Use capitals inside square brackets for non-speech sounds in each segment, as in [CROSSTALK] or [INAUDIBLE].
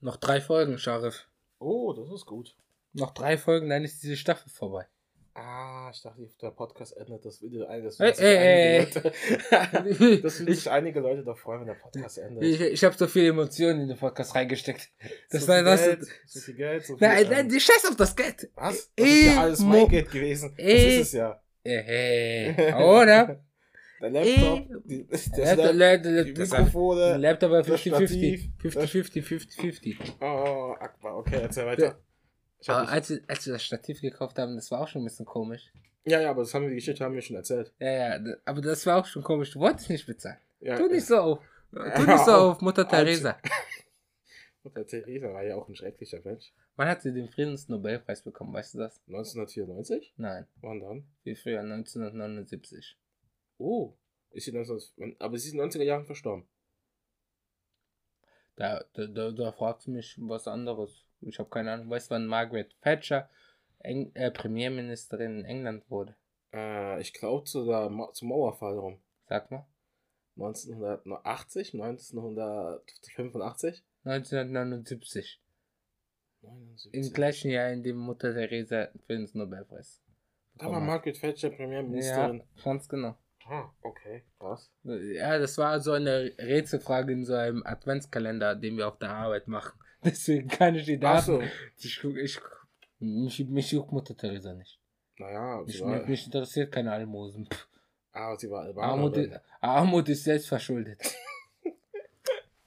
Noch drei Folgen, Scharif. Oh, das ist gut. Noch drei Folgen, dann ist diese Staffel vorbei. Ah, ich dachte, der Podcast endet das Video ein. Das Ey, sich ey, einige Leute, das würden sich einige Leute doch freuen, wenn der Podcast endet. Ich, ich habe so viele Emotionen in den Podcast reingesteckt. Das so war das. Geld, so viel Geld, so viel, Nein, ähm, nein, die scheiß auf das Geld. Was? Das ist ja alles mein Geld gewesen. Das Ey. ist es ja. Hey, oder? [LAUGHS] Der Laptop, die, das Laptop, Lap, Laptop, die das Mikrofone. Laptop war das 50-50. Stativ. 50-50, 50-50. Oh, Akbar, okay, erzähl weiter. Aber als wir, als wir das Stativ gekauft haben, das war auch schon ein bisschen komisch. ja, ja, aber das haben wir, die Geschichte haben wir schon erzählt. Ja, ja, aber das war auch schon komisch. Du wolltest nicht bezahlen. Ja, Tu nicht so auf. Tu [LAUGHS] nicht so auf. Mutter Teresa. [LAUGHS] Mutter Theresa war ja auch ein schrecklicher Mensch. Wann hat sie den Friedensnobelpreis bekommen? Weißt du das? 1994? Nein, Wann dann? viel früher, 1979. Oh, ist sie 19, aber sie ist in den 90er Jahren verstorben. Da, da, da, da fragst du mich was anderes. Ich habe keine Ahnung. Weißt du, wann Margaret Thatcher Eng äh, Premierministerin in England wurde? Äh, ich glaube zu der Ma zum Mauerfall rum. Sag mal. 1980, 1985? 1979. 79. Im gleichen Jahr, in dem Mutter Teresa Friedensnobelpreis. Da war bekommen hat. Margaret Thatcher Premierministerin. Ja, ganz genau. Okay, krass. Ja, das war so eine Rätselfrage in so einem Adventskalender, den wir auf der Arbeit machen. [LAUGHS] Deswegen kann ich die Ach Daten. so. Ich, mich, mich juckt Mutter Teresa nicht. Naja, Mich, war, mich interessiert keine Almosen. Ah, sie war Armut, Albanerin. ist- Armut ist selbst verschuldet.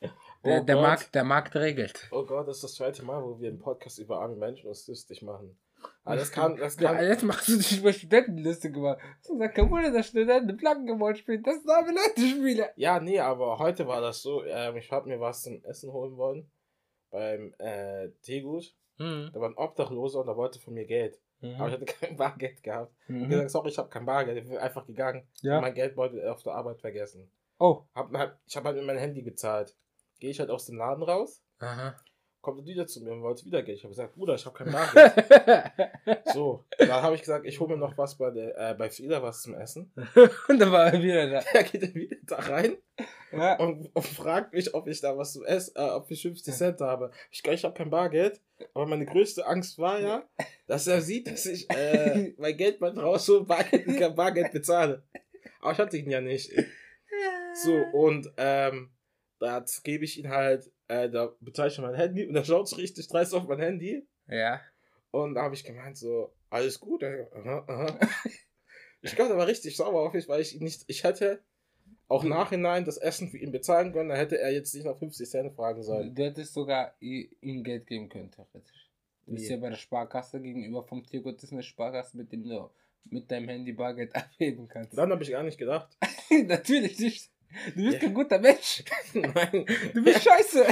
Der, [LAUGHS] Oh der. Markt, der Markt regelt. Oh Gott, das ist das zweite Mal, wo wir einen Podcast über arme Menschen uns lustig machen. Aber das kann, das Ja, kann, jetzt machst du dich über Studentenliste gemacht. Du sagst, kein Wunder, dass Studenten Plankengemord spielen. Das sind arme Leute spielen. Ja, nee, aber heute war das so, ähm, ich habe mir was zum Essen holen wollen beim äh, Teegut. Mhm. Da war ein Obdachloser und der wollte von mir Geld. Aber ich hatte [LAUGHS] kein Bargeld gehabt. Ich hab gesagt, sorry, ich habe kein Bargeld. Ich bin einfach gegangen. Ja. Mein Geldbeutel auf der Arbeit vergessen. Oh. Hab, hab, ich habe halt mit meinem Handy gezahlt. Gehe ich halt aus dem Laden raus, Aha. Kommt er wieder zu mir und wollte wieder Geld. Ich habe gesagt, Bruder, ich habe kein Bargeld. [LAUGHS] so, dann habe ich gesagt, ich hole mir noch was bei, der, äh, bei Frieda was zum Essen. [LAUGHS] Und dann war er wieder da. [LAUGHS] Er geht dann wieder da rein Ja. und, und fragt mich, ob ich da was zum Essen, äh, ob ich 50 Cent habe. Ich ich habe kein Bargeld, aber meine größte Angst war ja, dass er sieht, dass ich äh, mein Geld mal raushole, Bargeld, kein Bargeld bezahle. Aber ich hatte ihn ja nicht. So, und ähm, da gebe ich ihn halt, äh, da bezahle ich mein Handy und er schaut so richtig dreist auf mein Handy. Ja. Und da habe ich gemeint, so, alles gut. Aha, aha. [LAUGHS] Ich glaube, der war richtig sauer auf mich, weil ich nicht, ich hätte auch nachhinein das Essen für ihn bezahlen können, da hätte er jetzt nicht nach 50 Cent fragen sollen. Du hättest sogar ihm Geld geben können, theoretisch. Du bist ja bei der Sparkasse gegenüber vom Tiergott, das ist eine Sparkasse, mit dem du mit deinem Handy Bargeld [LAUGHS] abheben kannst. Dann habe ich gar nicht gedacht. [LAUGHS] Natürlich nicht. Du bist Ja. kein guter Mensch. [LAUGHS] Nein, Du bist scheiße.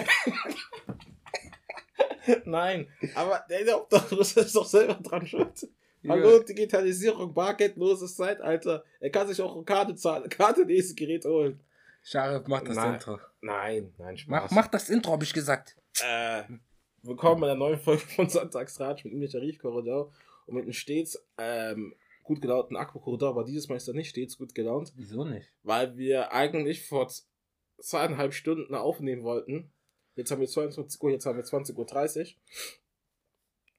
nein. Aber der, Obdachlose ist doch selber dran schuld. Hallo, Digitalisierung, bargeldloses Zeitalter. Er kann sich auch eine Karte zahlen, Karte nächstes Gerät holen. Scharif, mach das Nein. Intro. Nein, nein, Spaß. Mach, mach das Intro, hab ich gesagt. Äh, willkommen bei der neuen Folge von Sonntagsratsch mit mir, Tarif Korridor und mit einem stets ähm, gut gelaunten Aquakorridor, aber dieses Mal ist er nicht stets gut gelaunt, Wieso nicht? weil wir eigentlich vor zweieinhalb Stunden aufnehmen wollten. Jetzt haben wir 22 Uhr, jetzt haben wir 20.30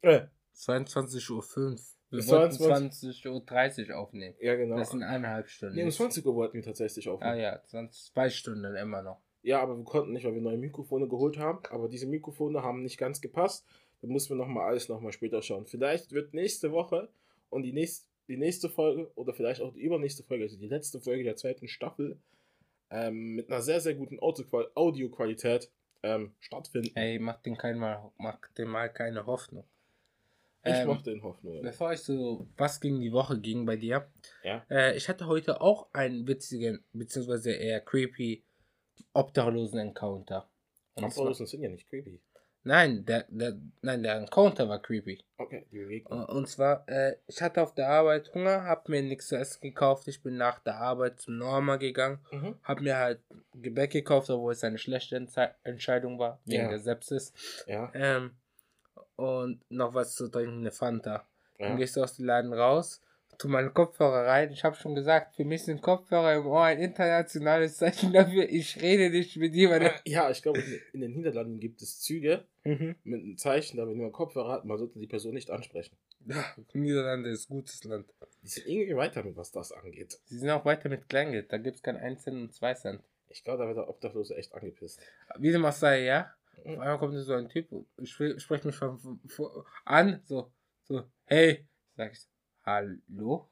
Uhr. Äh, 22.05 Uhr. Wir Bis wollten 22 20.30 Uhr aufnehmen. ja, genau. Das sind eineinhalb Stunden. Nee, um 20 Uhr wollten wir tatsächlich ah aufnehmen. ja, 20, zwei Stunden immer noch. Ja, aber wir konnten nicht, weil wir neue Mikrofone geholt haben. Aber diese Mikrofone haben nicht ganz gepasst. Da mussten wir nochmal alles nochmal später schauen. Vielleicht wird nächste Woche und die, nächst, die nächste Folge oder vielleicht auch die übernächste Folge, also die letzte Folge der zweiten Staffel, ähm, mit einer sehr, sehr guten Audioqualität ähm, stattfinden. Ey, mach den kein mal, mach dem mal keine Hoffnung. ich ähm, mache den Hoffnung. Bevor ich so, was gegen die Woche ging bei dir, Ja. äh, ich hatte heute auch einen witzigen, beziehungsweise eher creepy Obdachlosen-Encounter. Obdachlosen sind ja nicht creepy. Nein, der, der, nein, der Encounter war creepy. Okay, die Bewegung. Und zwar, äh, ich hatte auf der Arbeit Hunger, hab mir nichts zu essen gekauft. Ich bin nach der Arbeit zum Norma gegangen, Mhm. hab mir halt Gebäck gekauft, obwohl es eine schlechte Entze Entscheidung war, wegen Ja. der Sepsis. Ja. Ähm, und noch was zu trinken, eine Fanta. ja. Dann gehst du aus dem Laden raus, tu meine Kopfhörer rein. Ich habe schon gesagt, für mich sind Kopfhörer im Ohr ein internationales Zeichen dafür. Ich rede nicht mit jemandem. Ja, ich glaube, in, den Niederlanden gibt es Züge Mhm. mit einem Zeichen, da wenn jemand Kopfhörer hat, man sollte die Person nicht ansprechen. Ja, Niederlande ist ein gutes Land. Die sind irgendwie weiter mit, was das angeht. Sie sind auch weiter mit Kleingeld. Da gibt es kein 1 Cent und 2 Cent. Ich glaube, da wird der Obdachlose echt angepisst. Wie dem auch sei, ja. Auf Mhm. einmal kommt so ein Typ, ich spreche mich von an, so, so, hey, sag ich, hallo?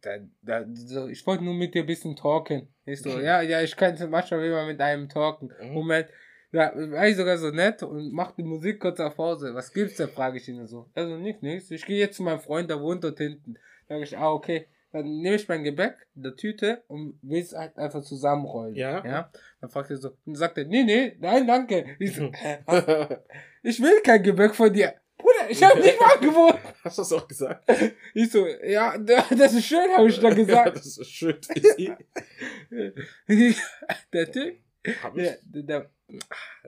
Da, da, so, ich wollte nur mit dir ein bisschen talken. Ich so, [LAUGHS] ja, ja, ich kann manchmal immer mit einem talken. Mhm. Moment, ja, war ich sogar so nett und mach die Musik kurz auf Pause. Was gibt's da, frage ich ihn so. Also, nichts, nichts. Ich gehe jetzt zu meinem Freund, der wohnt dort hinten. Sag ich, ah, okay. Dann nehme ich mein Gebäck in der Tüte und will es halt einfach zusammenrollen. Ja. Ja. Dann fragt er so, dann sagt er, nee, nee, nein, danke. Ich, so, [LAUGHS] "Hä, was? ich will kein Gebäck von dir. Bruder, ich habe nicht mal angeboten. [LAUGHS] Hast du das auch gesagt? Ich so, ja, das ist schön, habe ich dann [LAUGHS] Ja, gesagt. das ist schön. [LAUGHS] der Typ, Hab ich? der, der,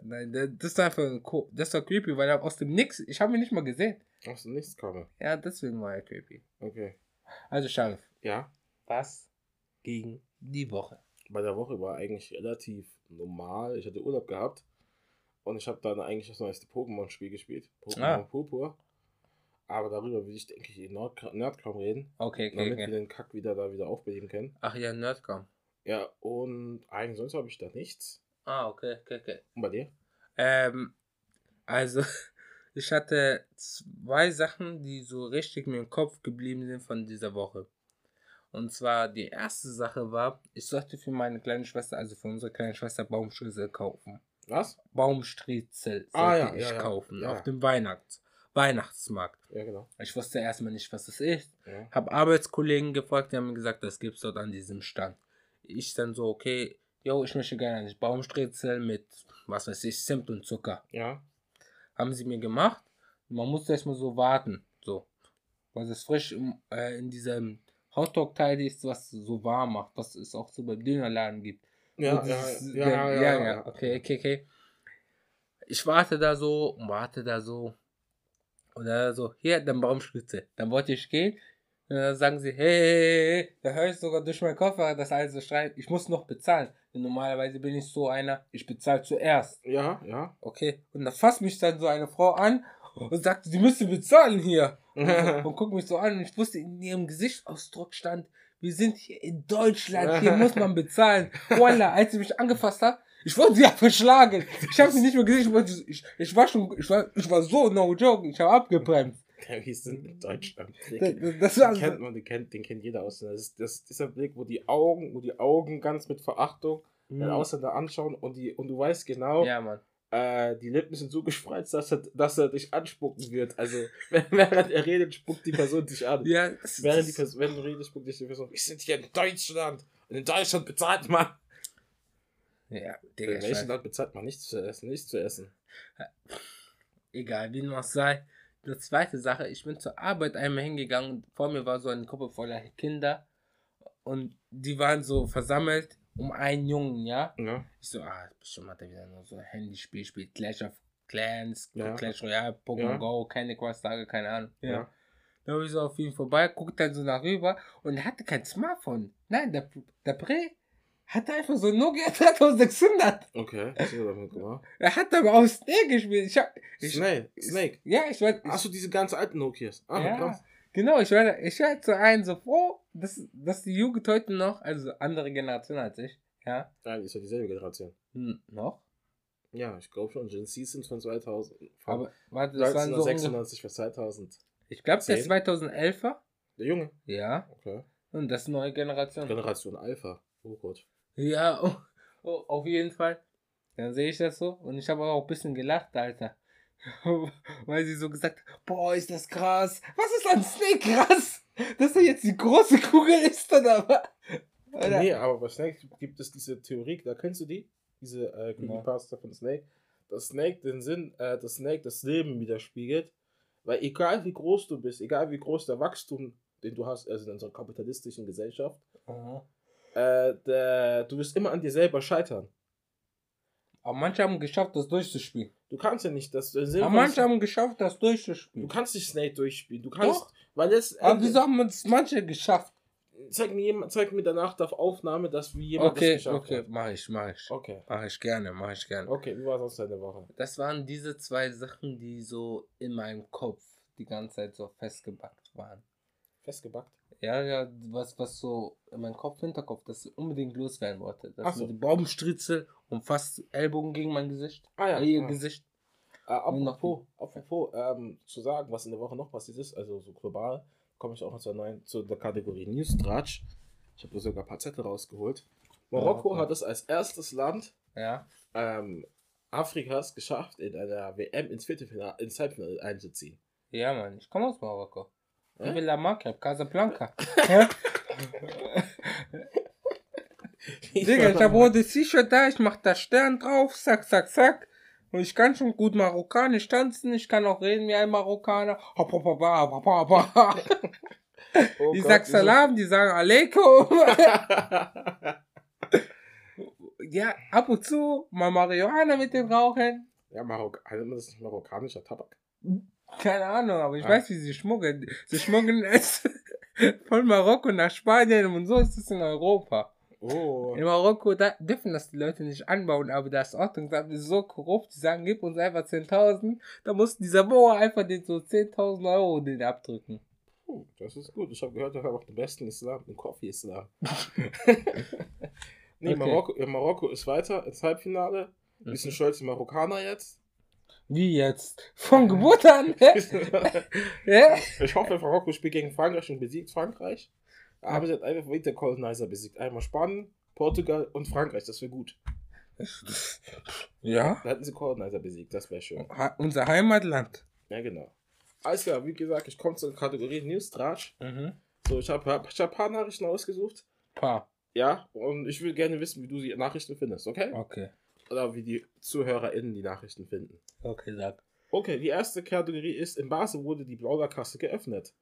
nein, das ist einfach ein das war creepy, weil er aus dem Nix, ich habe ihn nicht mal gesehen. Aus dem Nichts komme. Ja, deswegen war er creepy. Okay. Also, Scharf, Ja. was gegen die Woche? Bei der Woche war eigentlich relativ normal. Ich hatte Urlaub gehabt. Und ich habe dann eigentlich das neueste Pokémon-Spiel gespielt. Pokémon Ah. Purpur. Aber darüber will ich, denke ich, in Nerd Nerdcom reden. Okay, okay, Damit wir okay. den Kack wieder da wieder aufbeleben können. Ach ja, Nerdcom. Ja, und eigentlich sonst habe ich da nichts. Ah, okay, okay, okay. Und bei dir? Ähm, also, [LAUGHS] ich hatte zwei Sachen, die so richtig mir im Kopf geblieben sind von dieser Woche. Und zwar, die erste Sache war, ich sollte für meine kleine Schwester, also für unsere kleine Schwester, Baumstriezel kaufen. Was? Baumstriezel sollte Ah, ja, ich ja, kaufen Ja. auf dem Weihnachts Weihnachtsmarkt. Ja, genau. Ich wusste erstmal nicht, was das ist. Ja. Hab Arbeitskollegen gefragt, die haben mir gesagt, das gibt's dort an diesem Stand. Ich dann so, okay, yo, ich möchte gerne eine Baumstriezel mit, was weiß ich, Zimt und Zucker. Ja. Haben sie mir gemacht. Man musste erstmal so warten, so. Weil es frisch im, äh, in diesem Hotdog-Teil ist, was so warm macht, was es auch so beim Dönerladen gibt. Ja, ja, ja, ja, ja, okay, okay, okay. Ich warte da so und warte da so. Und dann so, hier, dann Baumspitze. Dann wollte ich gehen. Und dann sagen sie, hey, hey, hey, da höre ich sogar durch meinen Koffer, dass alles so schreit. Ich muss noch bezahlen. Denn normalerweise bin ich so einer, ich bezahle zuerst. Ja, ja. Okay. Und da fasst mich dann so eine Frau an und sagt, sie müsste bezahlen hier. Und, so, [LAUGHS] und guckt mich so an und ich wusste, in ihrem Gesichtsausdruck stand, wir sind hier in Deutschland, hier [LAUGHS] muss man bezahlen. Voila, als sie mich angefasst hat, ich wollte sie ja [LAUGHS] verschlagen. Ich habe sie nicht mehr gesehen, ich, wollte, ich, ich war schon, ich war, ich war so, no joke, ich habe abgebremst. Wir sind in Deutschland. Das, Den, das war den kennt man, den kennt, den kennt jeder Ausländer. Das ist, das ist dieser Blick, wo die Augen, wo die Augen ganz mit Verachtung den Mhm. Ausländer anschauen und die und du weißt genau, Ja, Mann. Äh, die Lippen sind so gespreizt, dass er, dass er dich anspucken wird. Also [LAUGHS] während er redet, spuckt die Person dich an. Ja, das, Während die Person, wenn du redest, spuckt dich die Person. Wir sind hier in Deutschland. Und in Deutschland bezahlt man. ja, Digga, In welchem. Land bezahlt man nichts zu essen? Nichts zu essen. egal, wie auch sei. Die zweite Sache, ich bin zur Arbeit einmal hingegangen und vor mir war so eine Gruppe voller Kinder und die waren so versammelt um einen Jungen, ja. Ja. Ich so, ah, bestimmt hat er wieder nur so ein Handyspiel, spielt Clash of Clans, Ja. Clash Royale, Pokémon Ja. Go, Candy Crush Tage, keine Ahnung. Ja. Ja. Da habe ich so auf ihn vorbei, guckt dann so nach rüber und er hatte kein Smartphone. Nein, der, der Pre hatte einfach so ein Nokia 3600. Okay. Was du damit gemacht? Er hat aber auf Snake gespielt. Ich hab, ich, Snake. Snake. ja, ich Hast du diese ganz alten Nokias? Ah, ja, krass. Genau, ich war, ich war zu einem so froh, dass, dass die Jugend heute noch, also andere Generation als ich, ja, Nein, ist ja dieselbe Generation. n- noch, Ja, ich glaube schon. Gen Z sind von 2000. Von aber warte, das waren so ungefähr, 1996 bis 2000. ich glaube, der Zehn. 2011er, Der Junge. ja, Okay. und das ist neue Generation. Generation Alpha. Oh Gott. Ja, oh, oh, auf jeden Fall. Dann sehe ich das so und ich habe auch ein bisschen gelacht, Alter. [LAUGHS] Weil sie so gesagt hat, boah, ist das krass. Was ist an Snake krass? Dass er jetzt die große Kugel ist oder was? Nee, aber bei Snake gibt es diese Theorie, da kennst du die? Diese äh, Creepypasta von Snake. Dass Snake den Sinn, äh, dass Snake das Leben widerspiegelt. Weil egal wie groß du bist, egal wie groß der Wachstum, den du hast, also in unserer kapitalistischen Gesellschaft, äh, der, du wirst immer an dir selber scheitern. Aber manche haben geschafft, das durchzuspielen. Du kannst ja nicht das. das Aber manche haben geschafft, das durchzuspielen. du kannst nicht Snake durchspielen. Du kannst. Doch. Weil es. Aber wieso haben es manche geschafft? Zeig mir, jemand, zeig mir danach auf Aufnahme, dass wie jemand Okay, das geschafft okay, hat. mach ich, mach ich. Okay. Mach ich gerne, mach ich gerne. Okay, wie war sonst deine Woche? Das waren diese zwei Sachen, die so in meinem Kopf die ganze Zeit so festgebackt waren. Festgebackt? Ja, ja, was, was so in meinem Kopf, Hinterkopf, das ich unbedingt loswerden wollte. Das Ach so. dem Baumstritzel und fast Ellbogen gegen mein Gesicht. Ah ja. Äh, ihr ah. Gesicht. Äh, apropos, apropos ähm, zu sagen, was in der Woche noch passiert ist, also so global, komme ich auch noch zur, neuen, zu der Kategorie News Tratsch. Ich habe sogar ein paar Zettel rausgeholt. Marokko okay. hat es als erstes Land Ja. ähm, Afrikas geschafft, in einer WM ins Viertelfinale, ins Halbfinale einzuziehen. Ja, Mann, ich komme aus Marokko. Hä? Villa Maghreb, Casablanca. [LAUGHS] Hä? Digga, ich habe rotes T-Shirt da, ich mach da Stern drauf, zack, zack, zack. Und ich kann schon gut marokkanisch tanzen, ich kann auch reden wie ein Marokkaner. Hopp, hopp, hopp, hopp, hopp, hopp. [LAUGHS] Oh Die Gott, sagt Salam, die sagen Aleikum. [LAUGHS] ja, ab und zu mal Marihuana mit dem Rauchen. ja, Marok man das nicht marokkanischer Tabak? Keine Ahnung, aber ich Ah. weiß, wie sie schmuggeln. Sie schmuggeln es [LAUGHS] von Marokko nach Spanien und so ist es in Europa. Oh. In Marokko da dürfen das die Leute nicht anbauen, aber das Ordnungsamt ist so korrupt, die sagen, gib uns einfach 10.000. Da muss dieser Bauer einfach den so 10.000 Euro den abdrücken. Puh, das ist gut. Ich habe gehört, wir haben auch den besten Islam, den Coffee-Islam. [LAUGHS] nee, Okay. Marokko, Marokko ist weiter ins Halbfinale. Mhm. Bisschen stolze Marokkaner jetzt. Wie jetzt? Von Geburt an? [LAUGHS] Ich hoffe, Marokko spielt gegen Frankreich und besiegt Frankreich. Aber sie hat einfach wieder Colonizer besiegt. Einmal Spanien, Portugal und Frankreich. Das wäre gut. Ja, Da hätten sie Colonizer besiegt. Das wäre schön. unser Heimatland. Ja, genau. Alles klar, wie gesagt, ich komme zur Kategorie News Tratsch. Mhm. So, ich habe ich hab ein paar Nachrichten ausgesucht. Pa. Ja, und ich will gerne wissen, wie du die Nachrichten findest, okay? Okay. Oder wie die ZuhörerInnen die Nachrichten finden. Okay, sag. Okay, die erste Kategorie ist, in Basel wurde die Plauderkasse geöffnet.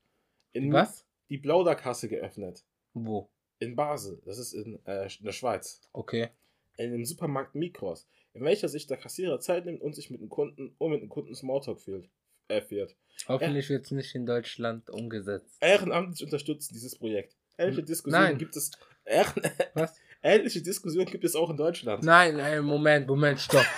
In Was? Die Plauderkasse geöffnet. Wo? In Basel. Das ist in, äh, in der Schweiz. Okay. In dem Supermarkt Mikros. In welcher sich der Kassierer Zeit nimmt und sich mit dem Kunden, um mit dem Kunden Smalltalk fühlt. Äh, führt. Hoffentlich wird es nicht in Deutschland umgesetzt. Ehrenamtlich unterstützen dieses Projekt. Ähnliche Hm, Diskussionen nein. gibt es. Ehren, Was? Ähnliche Diskussionen gibt es auch in Deutschland. Nein, nein, Moment, Moment, stopp. [LAUGHS]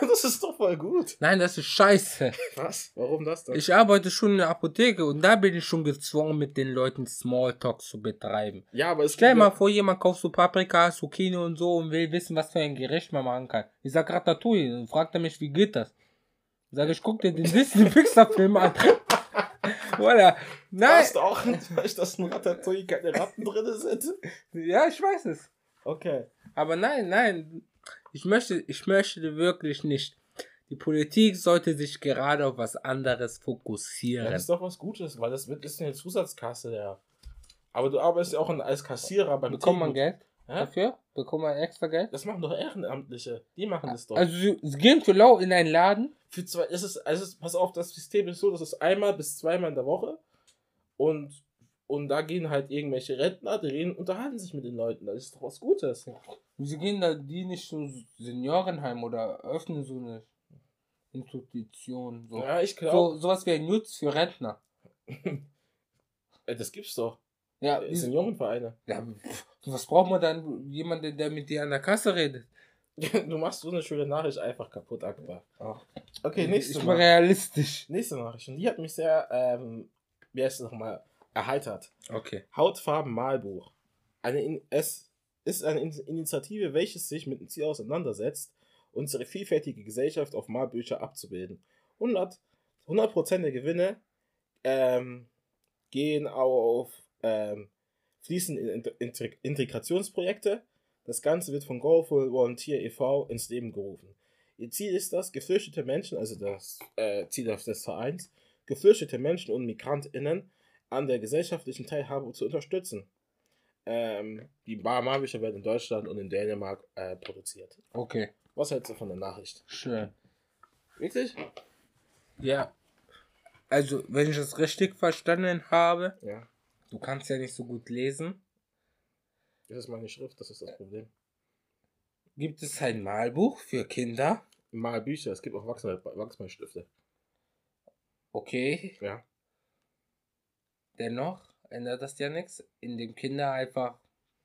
Das ist doch voll gut. Nein, das ist scheiße. Was? Warum das denn? Ich arbeite schon in der Apotheke und da bin ich schon gezwungen, mit den Leuten Smalltalk zu betreiben. ja, aber es Stell mal ja- vor, jemand kauft so Paprika, Zucchini und so und will wissen, was für ein Gericht man machen kann. Ich sag Ratatouille und fragt er mich, wie geht das? Ich sag, ich guck dir den Disney Pixar Film an. [LAUGHS] Oder? Nein. Weißt du auch nicht, dass in Ratatouille keine Ratten drin sind? Ja, ich weiß es. Okay. Aber nein, nein. Ich möchte, ich möchte wirklich nicht. Die Politik sollte sich gerade auf was anderes fokussieren. Das ist doch was Gutes, weil das wird ist eine Zusatzkasse, ja. Aber du arbeitest ja auch als Kassierer beim Bekommt man. Geld Hä? dafür? Bekommt man extra Geld? Das machen doch Ehrenamtliche. Die machen das doch. Also sie, sie gehen für lau in einen Laden. Für zwei, es ist, ist, pass auf, das System ist so, das ist einmal bis zweimal in der Woche. Und, und da gehen halt irgendwelche Rentner, die reden, unterhalten sich mit den Leuten. Das ist doch was Gutes. Sie gehen da die nicht so Seniorenheim oder öffnen so eine Institution. So, Ja, ich so glaube, sowas wie ein Jutz für Rentner. [LAUGHS] das gibt's doch. Ja, Äh, Seniorenvereine. ja was braucht man dann? Jemanden, der mit dir an der Kasse redet. [LAUGHS] Du machst so eine schöne Nachricht einfach kaputt, Akbar. Okay, nächste ich bin Mal. realistisch. Nächste Nachricht. Und die hat mich sehr, ähm, wie heißt es nochmal, erheitert. Okay. Hautfarben Malbuch. Eine In es ist eine In Initiative, welches sich mit dem Ziel auseinandersetzt, unsere vielfältige Gesellschaft auf Malbücher abzubilden. 100, 100% der Gewinne ähm, gehen auf ähm, fließen in Int- Integ- Integrationsprojekte. Das Ganze wird von Goalful Volunteer e.V. ins Leben gerufen. Ihr Ziel ist das, gefürchtete Menschen, also das äh, Ziel des Vereins, gefürchtete Menschen und MigrantInnen an der gesellschaftlichen Teilhabe zu unterstützen. Ähm, die Marbücher werden in Deutschland und in Dänemark äh, produziert. Okay. Was hältst du von der Nachricht? Schön. Wirklich? Ja. Also, wenn ich das richtig verstanden habe, Ja. du kannst ja nicht so gut lesen. Das ist meine Schrift, das ist das Problem. Gibt es ein Malbuch für Kinder? Mal Bücher, es gibt auch Wachsmal, Wachsmalstifte. Okay. Ja. Dennoch ändert das ja nichts, indem Kinder einfach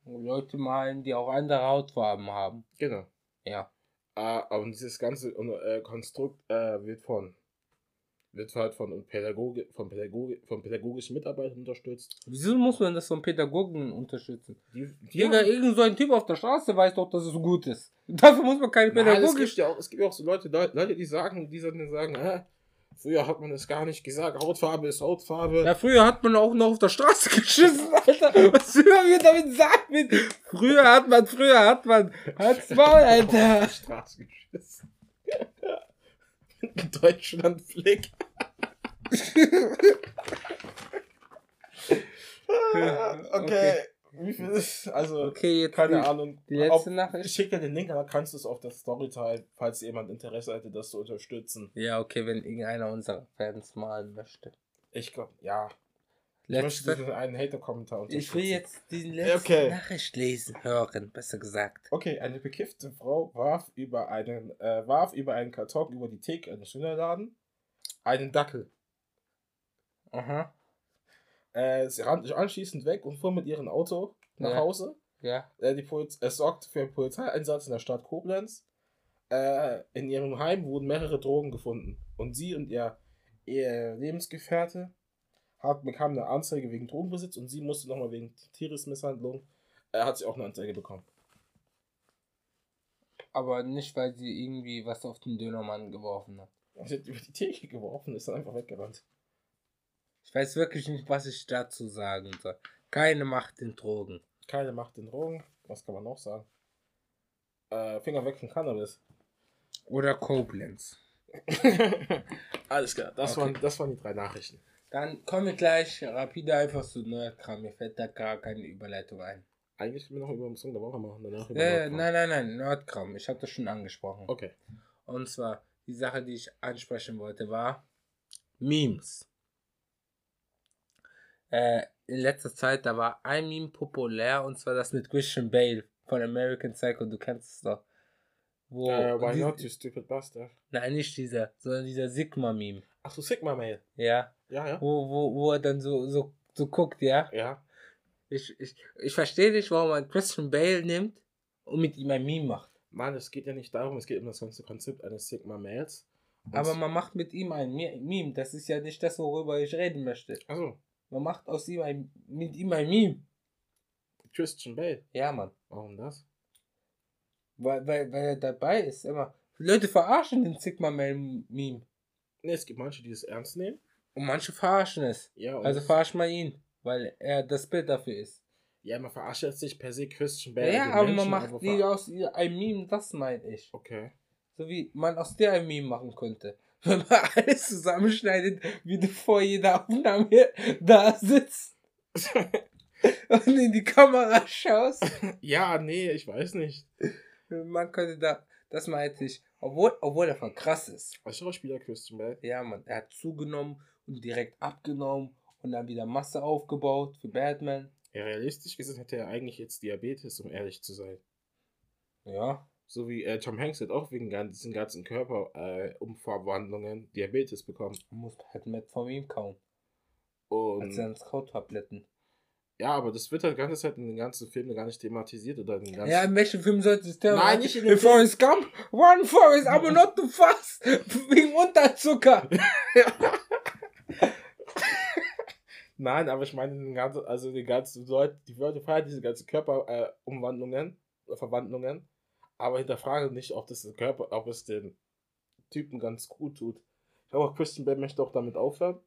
Leute malen, die auch andere Hautfarben haben. Genau. Ja. Ah, und dieses ganze äh, Konstrukt äh, wird von wird halt von Pädagoge, von Pädagoge, von pädagogischen Mitarbeitern unterstützt. Wieso muss man das von Pädagogen unterstützen? Die, die irgend so ein Typ auf der Straße weiß doch, dass es gut ist. [LAUGHS] Dafür muss man keine es Pädagogik. gibt ja auch, es gibt ja auch so Leute, Leute, die sagen, die sagen, äh, früher hat man das gar nicht gesagt, Hautfarbe ist Hautfarbe. Ja, früher hat man auch noch auf der Straße [LAUGHS] geschissen, Alter. Was will man mir damit sagen? Mit früher hat man, früher hat man. Halt's [LAUGHS] Maul, Alter. Straße geschissen. [LAUGHS] Deutschland Flick. okay. Wie viel ist, also, Okay, jetzt keine die, Ahnung. die letzte Ob- Ich Nachricht. schicke dir den Link, aber kannst du es auf das Storyteil, falls jemand Interesse hätte, das zu unterstützen. Ja, okay, wenn irgendeiner unserer Fans malen möchte. Ich glaube, ja. Ich möchte Letzte, einen Hater-Kommentar ich will jetzt die letzte Okay. Nachricht lesen, hören, besser gesagt. Okay, eine bekiffte Frau warf über einen, äh, warf über einen Karton über die Theke eines Hühnerladen einen Dackel. Aha, Äh, sie rannte anschließend weg und fuhr mit ihrem Auto nach Ja. Hause. ja. Äh, die Poliz es sorgte für einen Polizeieinsatz in der Stadt Koblenz. Äh, in ihrem Heim wurden mehrere Drogen gefunden. Und sie und ihr, ihr Lebensgefährte hat, bekamen eine Anzeige wegen Drogenbesitz und sie musste nochmal wegen Tieresmisshandlung, äh, hat sie auch eine Anzeige bekommen. Aber nicht, weil sie irgendwie was auf den Dönermann geworfen hat. Sie hat über die Theke geworfen, ist dann einfach weggerannt. Ich weiß wirklich nicht, was ich dazu sagen soll. Keine Macht in Drogen. Keine Macht in Drogen. Was kann man noch sagen? Äh, Finger weg von Cannabis. Oder Koblenz. [LAUGHS] Alles klar, das, Okay. waren, das waren die drei Nachrichten. Dann kommen wir gleich rapide einfach zu Nerdkram. Mir fällt da gar keine Überleitung ein. Eigentlich können wir noch über den Song der Woche machen, danach über Äh, Nordkram. nein, nein, nein, Nerdkram. Ich habe das schon angesprochen. Okay. Und zwar, die Sache, die ich ansprechen wollte, war Memes. Äh, in letzter Zeit, da war ein Meme populär, und zwar das mit Christian Bale von American Psycho. Du kennst es doch. Wo äh, why not, you stupid bastard? Nein, nicht dieser, sondern dieser Sigma-Meme. Ach so, Sigma Mail. Ja. Ja, ja. Wo, wo, wo er dann so, so, so guckt, ja. Ja. Ich, ich, ich verstehe nicht, warum man Christian Bale nimmt und mit ihm ein Meme macht. Mann, es geht ja nicht darum, es geht um das ganze Konzept eines Sigma Mails. Und- Aber man macht mit ihm ein Me- Meme. Das ist ja nicht das, worüber ich reden möchte. Also, Man macht aus ihm ein, mit ihm ein Meme. Christian Bale. Ja, Mann. Warum das? Weil, weil, weil er dabei ist. Immer. Leute verarschen den Sigma-Meme. Ne, es gibt manche, die es ernst nehmen. Und manche verarschen es. Ja, Also verarsch mal ihn. Weil er das Bild dafür ist. ja, man verarscht jetzt nicht per se Christian Bale. Ja, aber Menschen, man macht die aus ihr ein Meme, das meine ich. Okay. So wie man aus der ein Meme machen könnte. Wenn man [LAUGHS] alles zusammenschneidet, wie du vor jeder Aufnahme da sitzt [LAUGHS] und in die Kamera schaust. ja, nee, ich weiß nicht. Man könnte da, das meinte ich, obwohl, obwohl er voll krass ist. Als Schauspieler Christian Bale. Ja, man, er hat zugenommen und direkt abgenommen und dann wieder Masse aufgebaut für Batman. Ja, realistisch gesehen hätte er eigentlich jetzt Diabetes, um ehrlich zu sein. Ja. So wie äh, Tom Hanks hat auch wegen diesen ganzen Körperumverwandlungen äh, Diabetes bekommen. Man muss halt mit von ihm kauen. Und Als seine Kautabletten. ja, aber das wird halt die ganze Zeit in den ganzen Filmen gar nicht thematisiert oder in den ganzen. Ja, in welchem Film sollte es der Nein, nicht in dem Forrest Gump. One Forrest, aber [LAUGHS] not too fast. Wegen Unterzucker. [LAUGHS] [LAUGHS] Nein, aber ich meine den ganzen, also die ganzen Leute, die Leute feiern diese ganzen Körperumwandlungen äh, Verwandlungen, aber hinterfragen nicht, ob das den Körper, ob es den Typen ganz gut tut. Ich glaube auch Christian Bale möchte auch damit aufhören.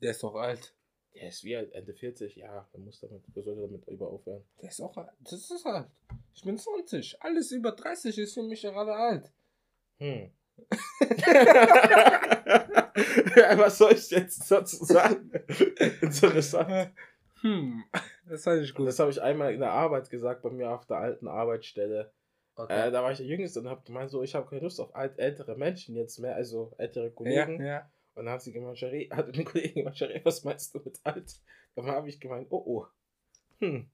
Der ist doch alt. Der ist wie alt, Ende 40, ja, er muss damit, er sollte damit über aufhören. Der ist auch alt. Das ist alt. Ich bin 20. Alles über 30 ist für mich gerade alt. Hm. [LAUGHS] Was soll ich jetzt dazu sagen? Interessant. Hm. Das fand ich Und gut. das habe ich einmal in der Arbeit gesagt, bei mir auf der alten Arbeitsstelle. Okay. Äh, da war ich der Jüngste und habe gemeint, so, ich habe keine Lust auf alt, ältere Menschen jetzt mehr, also ältere ja, Kollegen. ja. Und dann hat sie gemeint, Jerry, [LAUGHS] hat den Kollegen gemeint, Jerry, was meinst du mit alt? Dann habe ich gemeint, oh oh. Hm.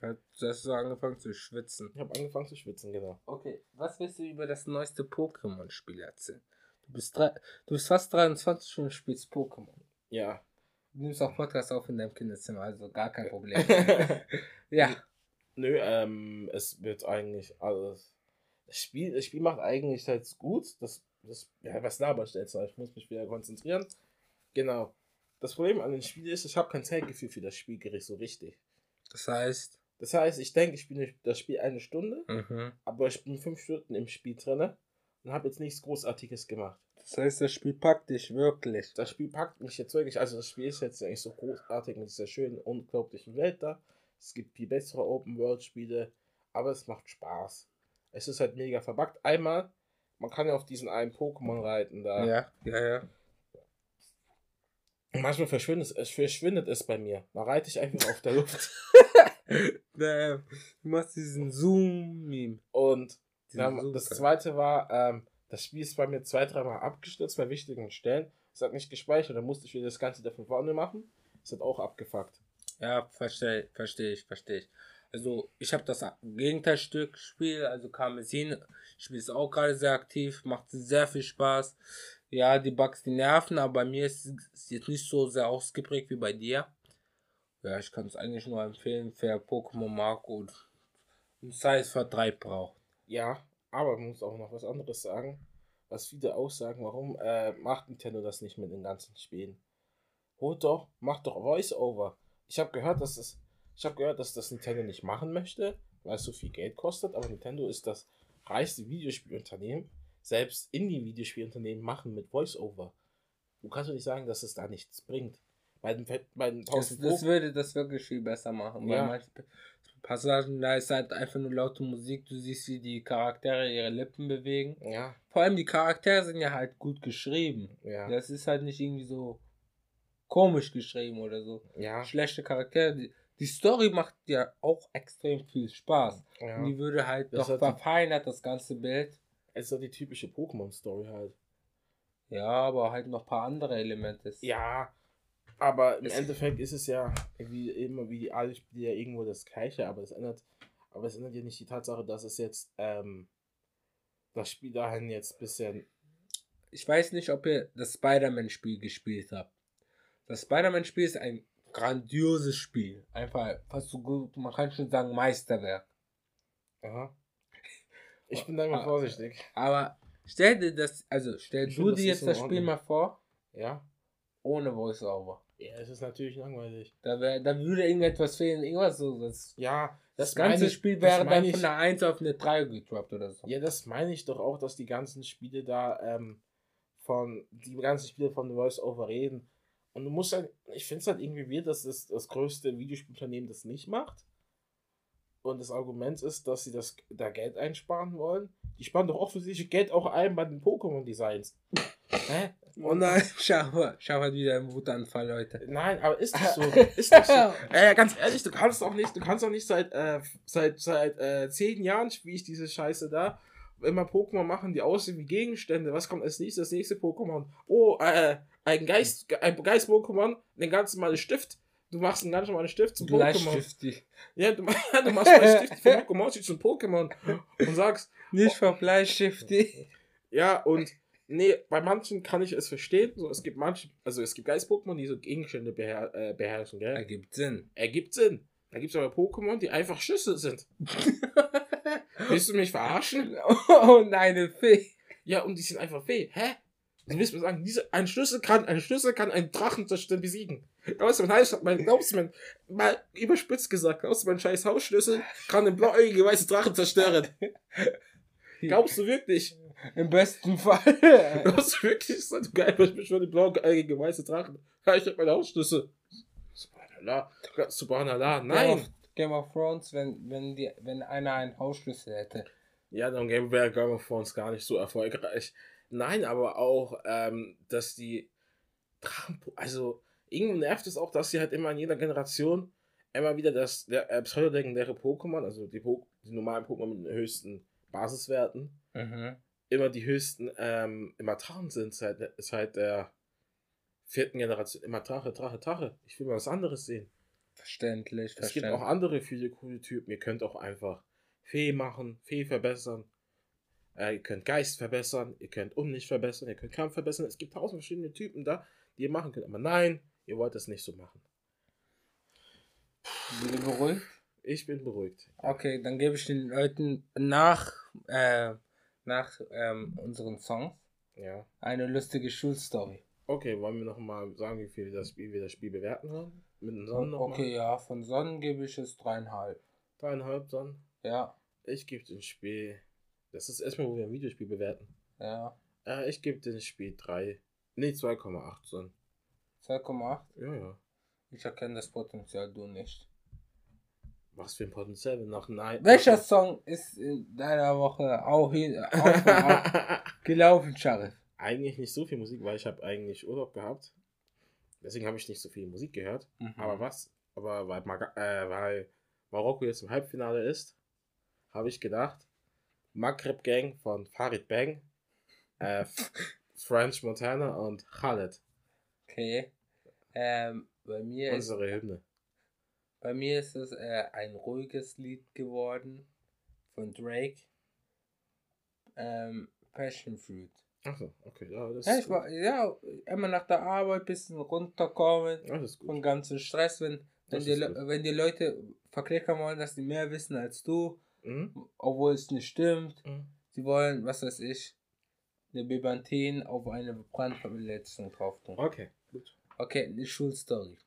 Du hast so angefangen zu schwitzen. Ich habe angefangen zu schwitzen, genau. Okay, was willst du über das neueste Pokémon-Spiel erzählen? Du bist, drei, du bist fast 23 und spielst Pokémon. Ja. Du nimmst auch Podcast auf in deinem Kinderzimmer, also gar kein [LAUGHS] Problem. [LAUGHS] ja. Nö, ähm, es wird eigentlich alles. Das Spiel, das Spiel macht eigentlich halt gut. Das, das, ja, was laberst du jetzt? Ich muss mich wieder konzentrieren. Genau. Das Problem an dem Spiel ist, ich habe kein Zeitgefühl für das Spielgericht so richtig. Das heißt. Das heißt, ich denke, ich spiele das Spiel eine Stunde, Mhm. aber ich bin fünf Stunden im Spiel drin und habe jetzt nichts Großartiges gemacht. Das heißt, das Spiel packt dich wirklich. Das Spiel packt mich jetzt wirklich, also das Spiel ist jetzt nicht so großartig mit dieser schönen, unglaublichen Welt da. Es gibt viel bessere Open-World-Spiele, aber es macht Spaß. Es ist halt mega verbuggt. Einmal, man kann ja auf diesen einen Pokémon reiten da. Ja, ja, ja. Manchmal verschwindet es, verschwindet es bei mir. Da reite ich einfach auf der Luft. [LAUGHS] Du machst diesen Zoom-Meme. Und dann, das zweite war, ähm, das Spiel ist bei mir zwei, dreimal abgestürzt bei wichtigen Stellen. Es hat nicht gespeichert, dann musste ich wieder das Ganze wieder von vorne machen. Es hat auch abgefuckt. Ja, verstehe versteh ich, verstehe ich. Also, ich habe das Gegenteilstück gespielt, also Karmesin. Es auch gerade sehr aktiv, macht sehr viel Spaß. Ja, die Bugs, die nerven, aber bei mir ist es jetzt nicht so sehr ausgeprägt wie bei dir. Ja, ich kann es eigentlich nur empfehlen, wer Pokémon mag und ein Size-Vertreib braucht. Ja, aber man muss auch noch was anderes sagen. Was viele auch sagen, warum äh, macht Nintendo das nicht mit den ganzen Spielen? Holt doch, macht doch Voice-Over. Ich habe gehört, dass das, ich habe gehört, dass das Nintendo nicht machen möchte, weil es so viel Geld kostet. Aber Nintendo ist das reichste Videospielunternehmen. Selbst Indie-Videospielunternehmen machen mit Voice-Over. Du kannst doch nicht sagen, dass es da nichts bringt. Bei den, bei den Das, 1000 das würde das wirklich viel besser machen, weil Ja. manche Passagen, da ist halt einfach nur laute Musik, du siehst, wie die Charaktere ihre Lippen bewegen. ja, Vor allem die Charaktere sind ja halt gut geschrieben. ja, Das ist halt nicht irgendwie so komisch geschrieben oder so. ja, Schlechte Charaktere. Die, die Story macht ja auch extrem viel Spaß. ja. Und die würde halt Das doch die- verfeinert, das ganze Bild. Es ist doch die typische Pokémon-Story halt. Ja, aber halt noch ein paar andere Elemente. Ja, aber im Es- Endeffekt ist es ja wie immer wie alle Spiele ja irgendwo das gleiche, aber es ändert, aber es ändert ja nicht die Tatsache, dass es jetzt ähm, das Spiel dahin jetzt bisschen ich weiß nicht, ob ihr das Spider-Man-Spiel gespielt habt. Das Spider-Man-Spiel ist ein grandioses Spiel. Einfach fast so gut, man kann schon sagen Meisterwerk. aha. Ich bin da immer Ah, vorsichtig. Aber stell dir das, also stell Ich du dir jetzt das Spiel mal vor, Ja? ohne Voice-Over. Ja, es ist natürlich langweilig. Da, wär, da würde irgendetwas fehlen, irgendwas so. Das, Ja, das, das, ganze ich- Spiel wäre dann ich- von einer 1 auf eine 3 gedroppt oder so. Ja, das meine ich doch auch, dass die ganzen Spiele da ähm, von, die ganzen Spiele von Voice-Over reden. Und du musst halt, ich finde es halt irgendwie weird, dass das, das größte Videospielunternehmen das nicht macht. Und das Argument ist, dass sie das da Geld einsparen wollen. Die sparen doch offensichtlich Geld auch ein bei den Pokémon-Designs. Hä? Oh nein, [LAUGHS] schau mal, schau mal wieder im Wutanfall, Leute. Nein, aber ist das so? [LAUGHS] Ist das so? [LAUGHS] Äh, ganz ehrlich, du kannst auch nicht, du kannst auch nicht seit, äh, seit, seit äh, zehn Jahren spiele ich diese Scheiße da. Immer Pokémon machen, die aussehen wie Gegenstände. Was kommt als nächstes? Das nächste Pokémon. Oh, äh, ein Geist, ein Geist-Pokémon, den ganz normalen Stift. Du machst einen ganz normalen Stift zum Pokémon. Ja, du, [LAUGHS] du machst einen Stift für [LAUGHS] Pokémon zum Pokémon und sagst, Nicht für Bleistiftig. ja, und nee, bei manchen kann ich es verstehen. So, es gibt manche, also es gibt Geist-Pokémon, die so Gegenstände beher äh, beherrschen, gell? Ergibt Sinn. Ergibt Sinn. Da gibt es aber Pokémon, die einfach Schüsse sind. [LAUGHS] Willst du mich verarschen? Oh nein, eine Fee. Ja, und die sind einfach weh. Hä? Du willst mir sagen, diese, ein Schlüssel kann, ein Schlüssel kann einen Drachen zerstören, besiegen. Glaubst du, mein, Heiß- mein, glaubst du, mein, mal überspitzt gesagt, glaubst du, mein scheiß Hausschlüssel kann einen blauäugige weiße Drachen zerstören? [LAUGHS] Glaubst du wirklich? Im besten Fall. [LAUGHS] Glaubst du wirklich, ist das geil, ich bin schon die blauäugige weiße Drachen? Ja, ich hab meine Hausschlüssel. Subhanallah. Subhanallah. Game Nein. of, Game of Thrones, wenn, wenn, die, wenn einer einen Hausschlüssel hätte. Ja, dann Game wäre Game of Thrones gar nicht so erfolgreich. Nein, aber auch, ähm, dass die Drachen, also irgendwie nervt es auch, dass sie halt immer in jeder Generation immer wieder das der, äh, pseudolegendäre Pokémon, also die, po die normalen Pokémon mit den höchsten Basiswerten, Mhm. immer die höchsten ähm, Immortalen sind seit, seit der vierten Generation. Immer Drache, Drache, Drache. Ich will mal was anderes sehen. Verständlich, Es gibt auch andere viele coole Typen. Ihr könnt auch einfach Fee machen, Fee verbessern. Äh, ihr könnt Geist verbessern, ihr könnt Unlicht verbessern, ihr könnt Kampf verbessern. Es gibt tausend verschiedene Typen da, die ihr machen könnt. Aber nein, ihr wollt das nicht so machen. Bin du beruhigt? Ich bin beruhigt. Okay, dann gebe ich den Leuten nach, äh, nach ähm, unseren Songs Ja. eine lustige Schulstory. Okay, wollen wir noch mal sagen, wie viel wir das Spiel, wir das Spiel bewerten haben? Mit den Sonnen noch Okay, ja, von Sonnen gebe ich es dreieinhalb. Dreieinhalb Sonnen. Ja, Ich gebe dem Spiel. Das ist erstmal, wo wir ein Videospiel bewerten. ja. Äh, ich gebe dem Spiel 3. Nee, 2,8 Sonnen. 2,8. Ja, ja. Ich erkenne das Potenzial, du nicht. Was für ein Potenzial, wenn nach Nein. Welcher Song ist in deiner Woche auch ab [LAUGHS] gelaufen, Sharif? eigentlich nicht so viel Musik, weil ich habe eigentlich Urlaub gehabt. Deswegen habe ich nicht so viel Musik gehört. Mhm. Aber was? Aber weil, Maga äh, weil Marokko jetzt im Halbfinale ist, habe ich gedacht, Maghreb Gang von Farid Bang, äh, [LAUGHS] French Montana und Khaled. Okay. Ähm, bei mir ist Unsere Hymne. Bei mir ist es äh, ein ruhiges Lied geworden von Drake. Ähm, Passion Fruit. Achso, okay. Ja, das Ja, ist ich gut. war, ja, immer nach der Arbeit bisschen runterkommen Ja, das ist vom gut. ganzen Stress, wenn, wenn, die, ist Le- wenn die Leute verklickern wollen, dass die mehr wissen als du, Mhm. obwohl es nicht stimmt. Mhm. Sie wollen, was weiß ich, eine Bebantin auf eine Brandverletzung drauf tun. Okay, gut. Okay, eine Schulstory.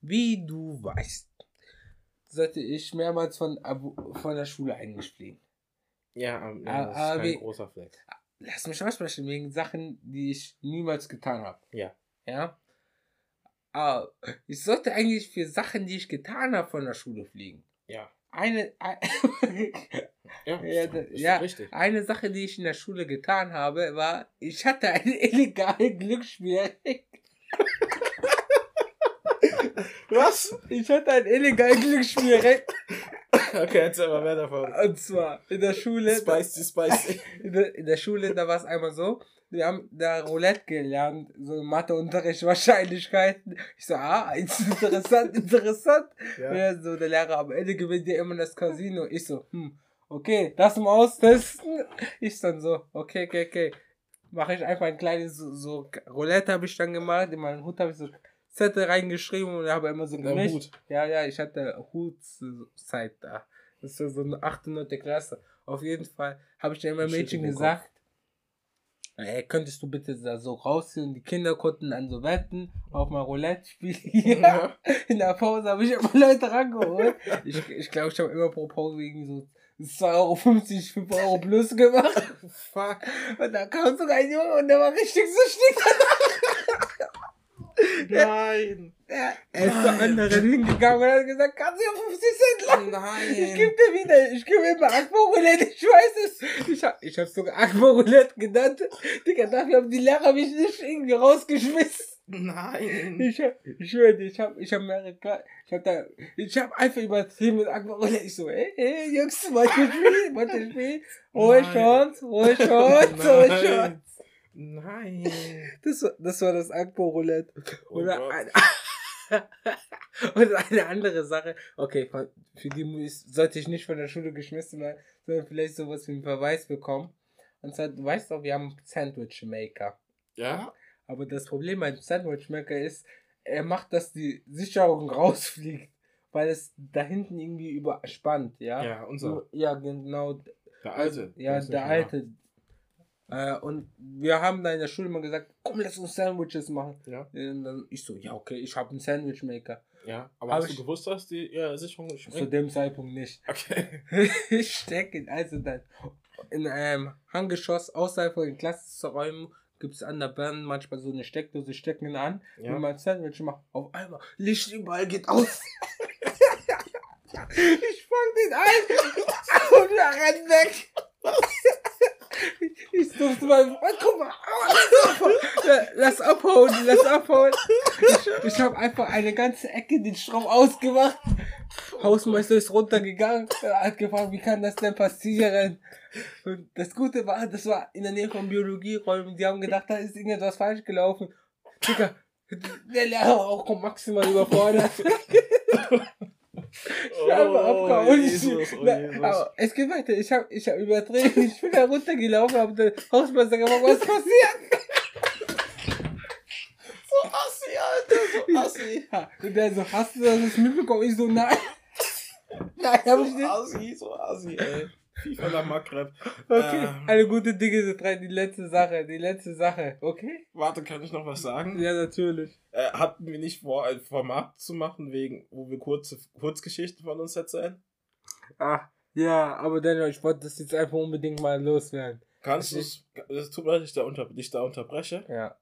Wie du weißt, sollte ich mehrmals von, von der Schule eigentlich fliegen. Ja, ähm, Ah, ja das ist ah, kein wie- großer Fleck. Lass mich aussprechen, wegen Sachen, die ich niemals getan habe. Ja. Ja? Aber ich sollte eigentlich für Sachen, die ich getan habe, von der Schule fliegen. Ja. Eine, ein, [LAUGHS] Ja, Ja, da- ja. eine Sache, die ich in der Schule getan habe, war, ich hatte ein [LAUGHS] illegales Glücksspiel. [LAUGHS] Was? Ich hatte ein illegales Glücksspiel. Okay, erzähl mal mehr davon. Und zwar in der Schule. Spicy, spicy. In der, in der Schule, da war es einmal so, wir haben da Roulette gelernt, so Matheunterricht, [LAUGHS] Wahrscheinlichkeiten. Ich so, ah, [LAUGHS] interessant, interessant. Ja. Ja. so, der Lehrer, am Ende gewinnt ja immer das Casino. Ich so, hm, okay, das mal austesten. Ich dann so, okay, okay, okay. Mache ich einfach ein kleines, so, so Roulette habe ich dann gemacht, in meinen Hut habe ich so Zettel reingeschrieben und habe immer so gemischt. Ja, ja, ich hatte Hutzeit da. Das war so eine 8. 9. Klasse. Auf jeden Fall habe ich dann immer Mädchen gesagt, ey, könntest du bitte da so rausziehen? Die Kinder konnten dann so wetten auf mein Roulette-Spiel. Ja. [LAUGHS] In der Pause habe ich immer Leute rangeholt. Ich glaube, ich, glaub, ich habe immer pro Pause irgendwie so 2,50 Euro, 5 Euro plus gemacht. Fuck. Und da kam sogar ein Junge und der war richtig so stick. Nein. Er er ist zur anderen hingegangen und hat gesagt, kannst du mir 50 Cent lassen? Nein. Ich geb dir wieder, ich gebe immer Akbo Roulette, ich weiß es. Ich hab, ich hab sogar Akbo Roulette genannt. Digga, dafür haben die Lehrer mich nicht irgendwie rausgeschmissen. Nein. Ich hab, ich dir, ich hab, ich hab mehrere, ich hab da, ich hab einfach übertrieben mit Roulette. Ich so, ey, ey, Jungs, wollt ihr spielen? Wollt ihr spielen? Nein. Chance, hol Chance, Nein. Chance. Nein. [LAUGHS] Das war, das war das Akbo Roulette. Oh Oder Gott. eine, [LAUGHS] oder eine andere Sache. Okay, für die sollte ich nicht von der Schule geschmissen werden, sondern vielleicht sowas wie einen Verweis bekommen. Und zwar, du weißt doch, wir haben einen Sandwich Maker. Ja? Aber das Problem beim Sandwich Maker ist, er macht, dass die Sicherung [LAUGHS] rausfliegt, weil es da hinten irgendwie überspannt, ja? Ja, unser. So, ja, genau. Der alte. Ja, der alte. Äh, und wir haben da in der Schule mal gesagt, komm, lass uns Sandwiches machen. Ja. Und dann ich so, ja, okay, ich habe einen Sandwich Maker. Ja. Aber Hab hast du gewusst, dass die ja, Sicherung nicht Zu springt? dem Zeitpunkt nicht. Okay. [LAUGHS] ich stecke also dann in einem Hanggeschoss außerhalb von den Klassenräumen gibt es an der Bahn manchmal so eine Steckdose, stecken ihn an, Ja. wenn man ein Sandwich macht, auf einmal Licht überall geht aus. [LAUGHS] ich fang den ein und er rennt weg. [LAUGHS] Ich durfte meinem Freund, guck mal, aua, lass abhauen, lass abhauen. Ich, ich habe einfach eine ganze Ecke den Strom ausgemacht. Hausmeister ist runtergegangen, er hat gefragt, wie kann das denn passieren? Und das Gute war, das war in der Nähe von Biologieräumen, die haben gedacht, da ist irgendetwas falsch gelaufen. Digga, der Lehrer war auch maximal überfordert. [LAUGHS] Ich habe abgehauen. Oh, Und ich- Jesus, oh, Na, Jesus. aber es geht weiter. Ich habe ich hab übertrieben. Ich bin da runtergelaufen, habe den Hausmeister gefragt, was passiert? So assi, Alter, so assi. Ja, Und der so, hast du das mitbekommen? Ich so, nein. [LAUGHS] Nein, hab ich So nicht. assi, so assi, ey. FIFA la Maghreb. Okay, Ähm. alle gute Dinge sind drei. Die letzte Sache, die letzte Sache. Okay? Warte, kann ich noch was sagen? Ja, natürlich. Äh, hatten wir nicht vor, ein Format zu machen, wegen, wo wir kurze Kurzgeschichten von uns erzählen? Ah, ja, aber Daniel, ich wollte das jetzt einfach unbedingt mal loswerden. Kannst du es, tut mir leid, dass ich da unter, dich da unterbreche, Ja.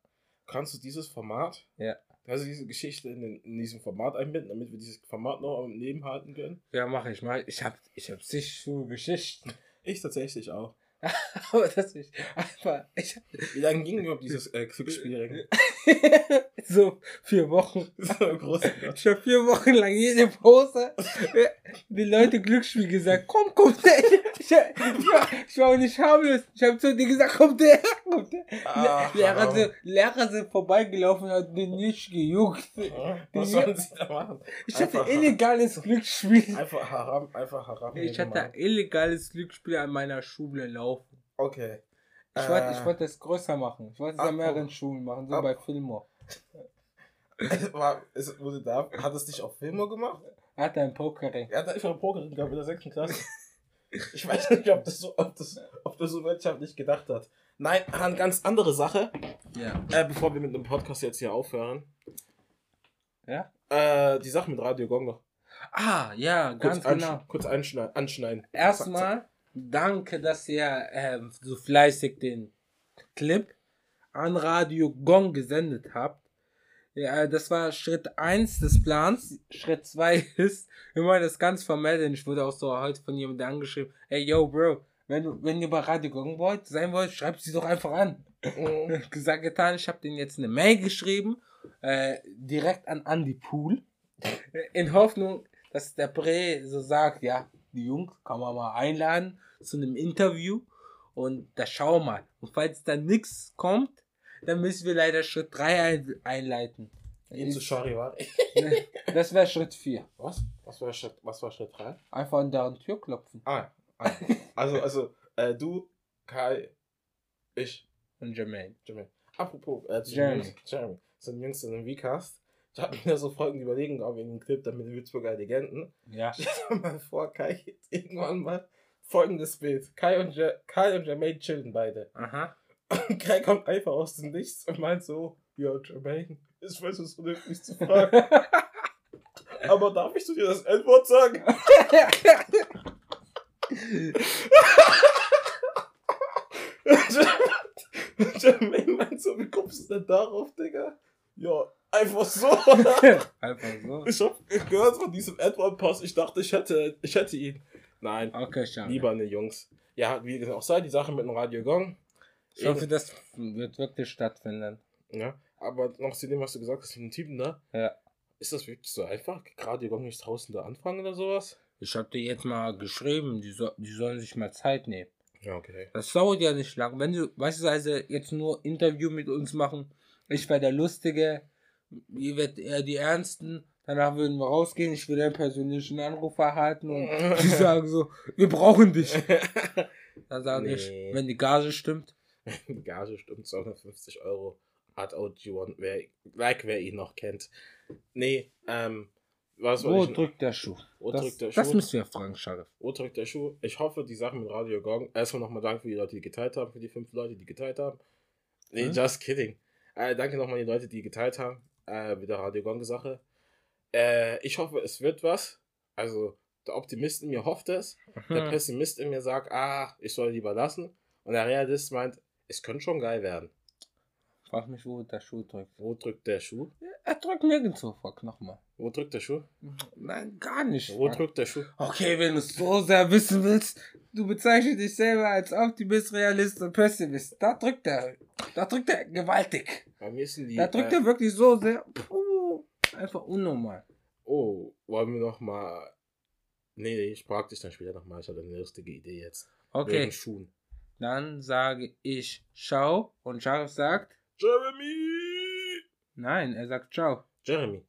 kannst du dieses Format, Ja. Also diese Geschichte in, den, in diesem Format einbinden, damit wir dieses Format noch am Leben halten können? Ja, mache ich mal. Ich hab, ich hab sich so Geschichten. Ich tatsächlich auch. [LAUGHS] Aber das ist einfach, ich Wie lange ging überhaupt dieses äh, Glücksspielring? [LAUGHS] [LAUGHS] so vier Wochen. so groß. Ich habe vier Wochen lang jede Pause die Leute Glücksspiel gesagt, komm, kommt der. Ich, ich, war, ich war auch nicht harmlos. Ich habe zu dir gesagt, kommt der, kommt der. Ah, Lehrer, sind, Lehrer sind vorbeigelaufen, hat den nicht gejuckt. Was sollen sie da machen? Ich hatte Einfach- illegales Glücksspiel. Einfach haram, einfach haram. Ich hatte illegales Glücksspiel an meiner Schule laufen. Okay. Ich wollte ich wollte es größer machen. Ich wollte es an mehreren oh. Schulen machen, so Ach. bei Filmo. [LAUGHS] War, es wurde da, hat es dich auf Filme gemacht? Er hatte einen Pokerring. Er hat einfach einen Pokerring gehabt in der 6. Klasse. Ich weiß nicht, ob das so, ob das, ob das so wirtschaftlich gedacht hat. Nein, eine ganz andere Sache. Ja. Äh, bevor wir mit dem Podcast jetzt hier aufhören. Ja? Äh, die Sache mit Radio Gong noch. Ah, ja, Kurz, ganz ansch- genau. kurz anschneiden. anschneiden. Erstmal danke, dass ihr ähm, so fleißig den Clip an Radio Gong gesendet habt. Ja, das war Schritt 1 des Plans. Schritt 2 [LAUGHS] ist, wir wollen das ganz formell, denn ich wurde auch so heute von jemandem angeschrieben, ey yo Bro, wenn du, wenn ihr bei Radio Gong wollt, sein wollt, schreibt sie doch einfach an. Mhm. [LAUGHS] gesagt, getan, ich habe denen jetzt eine Mail geschrieben, äh, direkt an Andy Pool, [LAUGHS] in Hoffnung, dass der Bre so sagt, ja, die Jungs kann man mal einladen zu einem Interview und da schau mal. Und falls da nichts kommt, dann müssen wir leider Schritt 3 ein einleiten. Ihn zu Charivari. [LAUGHS] Das wäre Schritt 4. Was? Was war Schritt, was war Schritt 3? Einfach an deren Tür klopfen. Ah, ah. Also, also, äh, du, Kai, ich, Und Jermaine. Jeremy. Apropos, äh, Jeremy. Jeremy. Zu den Jungs in dem Vcast. Ich habe mir so folgende Überlegungen auf den Clip dann mit den Würzburger Legenden. Ja. [LAUGHS] Stell dir mal vor, Kai jetzt irgendwann mal folgendes Bild. Kai und, Je Kai und Jermaine chillen beide. Aha. Und Kai kommt einfach aus dem Nichts und meint so, ja, Jermaine, ist was so vernünftig zu [LAUGHS] fragen. Aber darf ich zu dir das Endwort sagen? [LAUGHS] Jermaine meint so, wie kommst du denn darauf, Digga? Ja, einfach so. Einfach so. Ich hab gehört von diesem Edward-Pass, ich dachte, ich hätte, ich hätte ihn. Nein, Okay, schade. lieber ne Jungs. Ja, wie gesagt, auch sei die Sache mit dem Radio Gong. Ich hoffe, das wird wirklich stattfinden. Ja, aber noch zu dem, was du gesagt hast, mit dem Typen, ne? Ja. Ist das wirklich so einfach? Radio Gong nicht draußen da anfangen oder sowas? Ich hab dir jetzt mal geschrieben, die, so, die sollen sich mal Zeit nehmen. Ja, okay. Das dauert ja nicht lang. Wenn du beispielsweise jetzt nur Interview mit uns machen, ich wäre der Lustige, ihr werdet eher die Ernsten, danach würden wir rausgehen, ich würde einen persönlichen Anruf erhalten und [LAUGHS] die sagen so, wir brauchen dich. [LAUGHS] Dann sage ich, Nee. wenn die Gage stimmt, Die [LAUGHS] Gage stimmt 250 Euro. Hat OG1, wer, like wer ihn noch kennt. Nee, ähm, was wo ich drückt der Schuh? Wo das, drückt der das Schuh? müssen wir fragen, Scharif. Wo drückt der Schuh? Ich hoffe, die Sachen mit Radio Gong. Erstmal nochmal danke für die Leute, die geteilt haben, für die fünf Leute, die geteilt haben. Nee, Hm? just kidding. Äh, danke nochmal an die Leute, die geteilt haben, äh, mit der Radio Gong-Sache. Äh, ich hoffe, es wird was. Also, der Optimist in mir hofft es. Der Hm. Pessimist in mir sagt, ah, ich soll lieber lassen. Und der Realist meint, es könnte schon geil werden. Frag mich, wo der Schuh drückt. Wo drückt der Schuh? Er drückt nirgendwo, frag nochmal. Wo drückt der Schuh? Nein, gar nicht. Wo Frank. drückt der Schuh? Okay, wenn du es so sehr wissen willst, du bezeichnest dich selber als Optimist, Realist und Pessimist. Da drückt er. Da drückt er gewaltig. Bei mir sind die. Da drückt äh, er wirklich so sehr. Puh, einfach unnormal. Oh, wollen wir nochmal. Nee, nee, ich frag dich dann später nochmal. Ich hatte eine lustige Idee jetzt. Okay, Wegen Schuhen. dann sage ich Ciao und Sharif sagt Jeremy! Nein, er sagt Ciao. Jeremy.